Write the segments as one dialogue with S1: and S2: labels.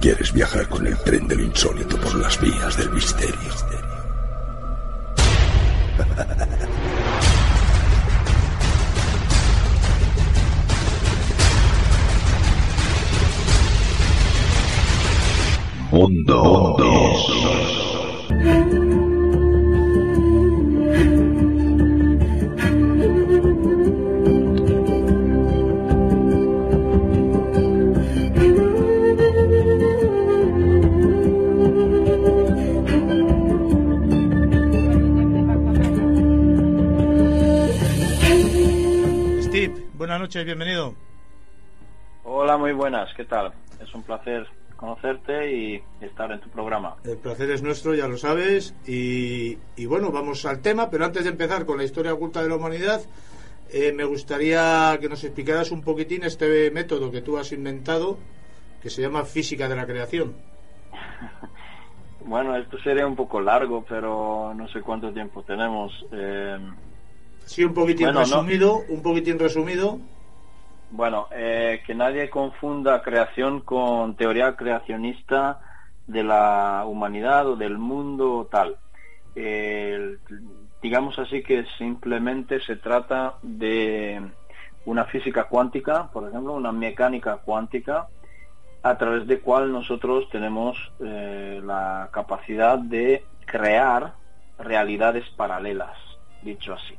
S1: ¿Quieres viajar con el tren de lo insólito por las vías del misterio? Mundo.
S2: Steve, buenas noches, bienvenido.
S3: Hola, muy buenas, ¿qué tal? Es un placer conocerte y estar en tu programa.
S2: El placer es nuestro, ya lo sabes. Y, y bueno, vamos al tema, pero antes de empezar con la historia oculta de la humanidad, eh, me gustaría que nos explicaras un poquitín este método que tú has inventado, que se llama física de la creación.
S3: Bueno, esto sería un poco largo, pero no sé cuánto tiempo tenemos. Eh,
S2: Sí, un poquitín
S3: Bueno, no.
S2: resumido, un poquitín resumido.
S3: bueno, eh, que nadie confunda creación con teoría creacionista de la humanidad o del mundo tal. Eh, digamos así que simplemente se trata de una física cuántica, por ejemplo, una mecánica cuántica, a través de cual nosotros tenemos eh, la capacidad de crear realidades paralelas, dicho así.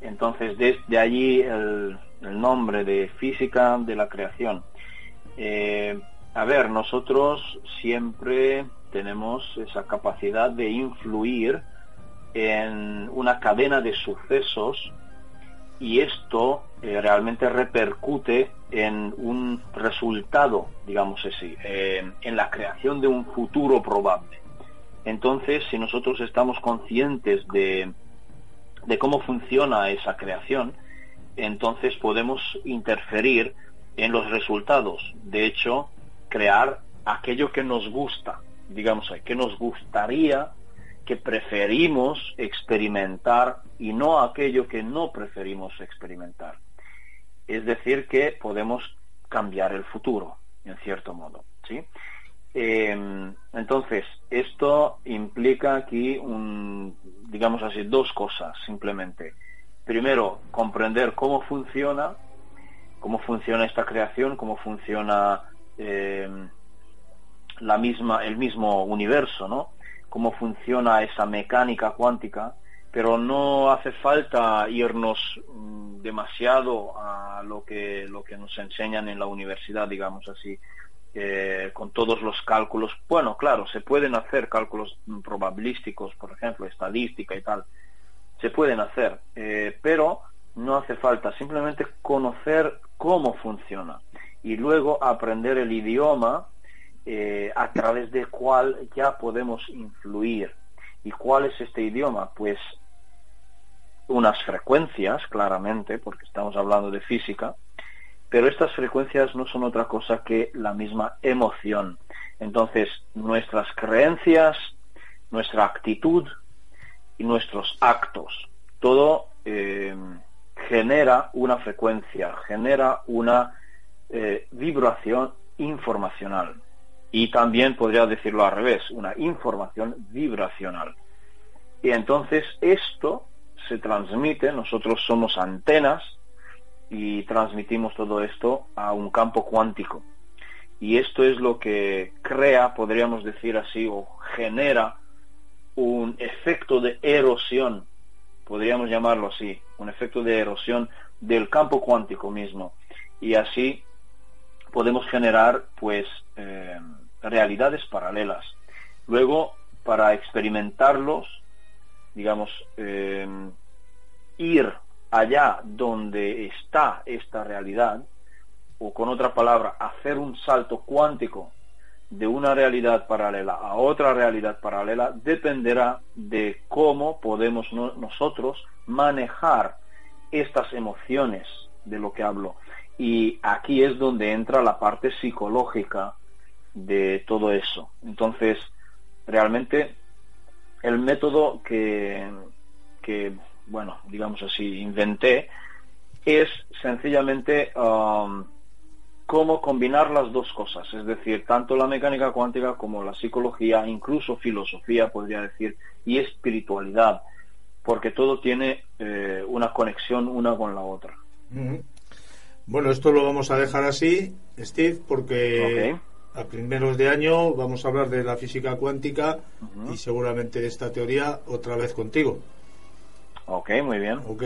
S3: Entonces, desde allí el, nombre de física de la creación. Eh, a ver, nosotros siempre tenemos esa capacidad de influir en una cadena de sucesos y esto eh, realmente repercute en un resultado, digamos así, en la creación de un futuro probable. Entonces, si nosotros estamos conscientes de, de cómo funciona esa creación, entonces podemos interferir en los resultados. De hecho, crear aquello que nos gusta, digamos, que nos gustaría, que preferimos experimentar y no aquello que no preferimos experimentar. Es decir, que podemos cambiar el futuro, en cierto modo. ¿sí? Eh, entonces, esto implica aquí, un, digamos así, dos cosas simplemente. Primero, comprender cómo funciona, cómo funciona esta creación, cómo funciona eh, la misma, el mismo universo, ¿no? Cómo funciona esa mecánica cuántica, pero no hace falta irnos mm, demasiado a lo que lo que nos enseñan en la universidad, digamos así eh, con todos los cálculos. Bueno, claro, se pueden hacer cálculos probabilísticos, por ejemplo, estadística y tal. Se pueden hacer, eh, pero no hace falta simplemente conocer cómo funciona y luego aprender el idioma eh, a través del cual ya podemos influir. ¿Y cuál es este idioma? Pues unas frecuencias, claramente, porque estamos hablando de física, pero estas frecuencias no son otra cosa que la misma emoción. Entonces, nuestras creencias, nuestra actitud y nuestros actos, todo eh, genera una frecuencia, genera una eh, vibración informacional. Y también podría decirlo al revés, una información vibracional. Y entonces esto se transmite, nosotros somos antenas, y transmitimos todo esto a un campo cuántico. Y esto es lo que crea, podríamos decir así, o genera un efecto de erosión, podríamos llamarlo así, un efecto de erosión del campo cuántico mismo. Y así podemos generar, pues, eh, realidades paralelas. Luego, para experimentarlos, digamos, eh, ir allá donde está esta realidad, o con otra palabra, hacer un salto cuántico de una realidad paralela a otra realidad paralela dependerá de cómo podemos nosotros manejar estas emociones de lo que hablo. Y aquí es donde entra la parte psicológica de todo eso. Entonces, realmente, el método que, que bueno, digamos así, inventé es sencillamente um, cómo combinar las dos cosas, es decir, tanto la mecánica cuántica como la psicología, incluso filosofía, podría decir, y espiritualidad, porque todo tiene eh, una conexión una con la otra.
S2: Bueno, esto lo vamos a dejar así, Steve, porque a primeros de año vamos a hablar de la física cuántica y seguramente de esta teoría otra vez contigo.
S3: Ok, muy bien.
S2: Ok.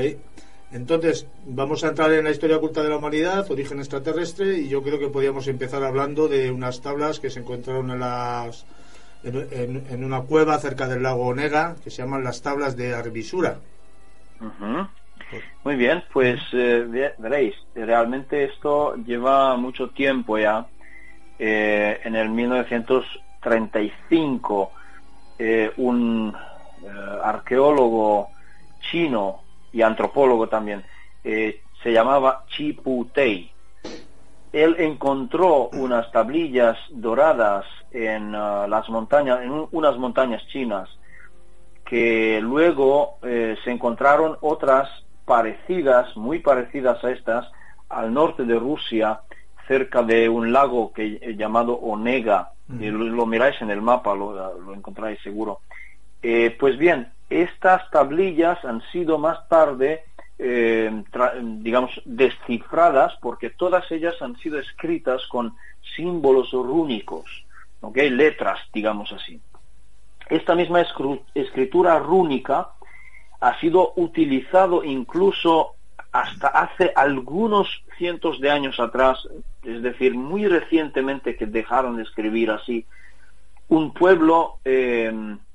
S2: Entonces, vamos a entrar en la historia oculta de la humanidad, origen extraterrestre, y yo creo que podríamos empezar hablando de unas tablas que se encontraron en las en, una cueva cerca del lago Onega, que se llaman las tablas de Arbisura.
S3: Muy bien, pues eh, veréis, realmente esto lleva mucho tiempo ya. Eh, en el 1935, eh, un arqueólogo chino y antropólogo también, se llamaba Chi Pu Tei. Él encontró unas tablillas doradas en las montañas, en unas montañas chinas, que luego se encontraron otras parecidas, muy parecidas a estas, al norte de Rusia, cerca de un lago que eh, llamado Onega. lo, miráis en el mapa, lo, encontráis seguro. Eh, pues bien, estas tablillas han sido más tarde, eh, digamos, descifradas porque todas ellas han sido escritas con símbolos rúnicos, ¿ok? Letras, digamos así. Esta misma escritura rúnica ha sido utilizado incluso hasta hace algunos cientos de años atrás, es decir, muy recientemente que dejaron de escribir así, un pueblo eh,